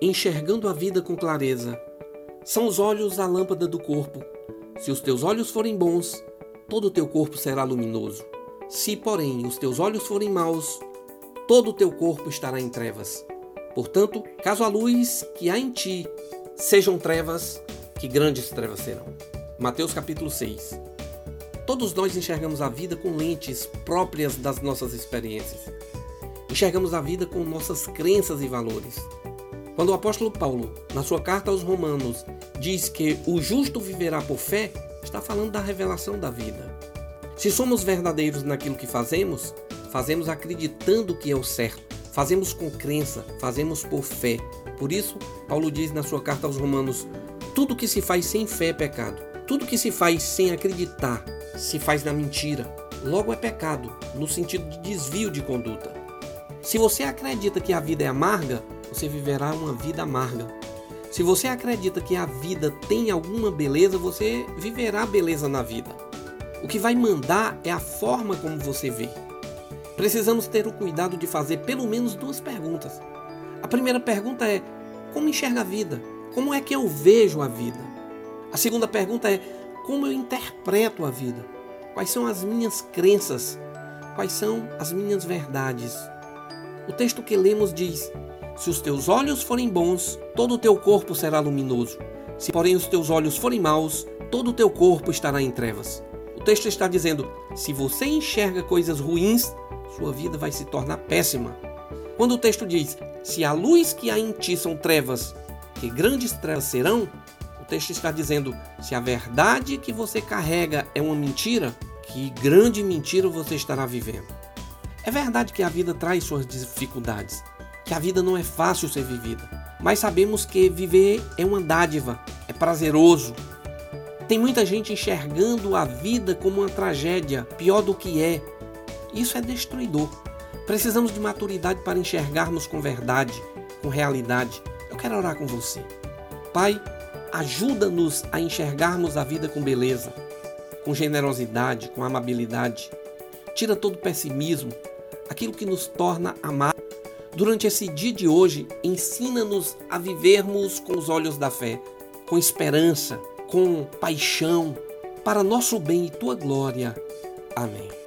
enxergando a vida com clareza. São os olhos a lâmpada do corpo. Se os teus olhos forem bons, todo o teu corpo será luminoso. Se, porém, os teus olhos forem maus, todo o teu corpo estará em trevas. Portanto, caso a luz que há em ti sejam trevas, que grandes trevas serão. Mateus capítulo 6. Todos nós enxergamos a vida com lentes próprias das nossas experiências. Enxergamos a vida com nossas crenças e valores. Quando o apóstolo Paulo, na sua carta aos Romanos, diz que o justo viverá por fé, está falando da revelação da vida. Se somos verdadeiros naquilo que fazemos, fazemos acreditando que é o certo, fazemos com crença, fazemos por fé. Por isso, Paulo diz na sua carta aos Romanos: tudo que se faz sem fé é pecado. Tudo que se faz sem acreditar se faz na mentira. Logo é pecado, no sentido de desvio de conduta. Se você acredita que a vida é amarga, você viverá uma vida amarga. Se você acredita que a vida tem alguma beleza, você viverá beleza na vida. O que vai mandar é a forma como você vê. Precisamos ter o cuidado de fazer pelo menos duas perguntas. A primeira pergunta é: como enxerga a vida? Como é que eu vejo a vida? A segunda pergunta é: como eu interpreto a vida? Quais são as minhas crenças? Quais são as minhas verdades? O texto que lemos diz: se os teus olhos forem bons, todo o teu corpo será luminoso. Se, porém, os teus olhos forem maus, todo o teu corpo estará em trevas. O texto está dizendo: se você enxerga coisas ruins, sua vida vai se tornar péssima. Quando o texto diz: se a luz que há em ti são trevas, que grandes trevas serão, o texto está dizendo: se a verdade que você carrega é uma mentira, que grande mentira você estará vivendo. É verdade que a vida traz suas dificuldades, que a vida não é fácil ser vivida, mas sabemos que viver é uma dádiva, é prazeroso. Tem muita gente enxergando a vida como uma tragédia, pior do que é. Isso é destruidor. Precisamos de maturidade para enxergarmos com verdade, com realidade. Eu quero orar com você. Pai, ajuda-nos a enxergarmos a vida com beleza, com generosidade, com amabilidade. Tira todo o pessimismo, aquilo que nos torna amar Durante esse dia de hoje, ensina-nos a vivermos com os olhos da fé, com esperança, com paixão, para nosso bem e tua glória. Amém.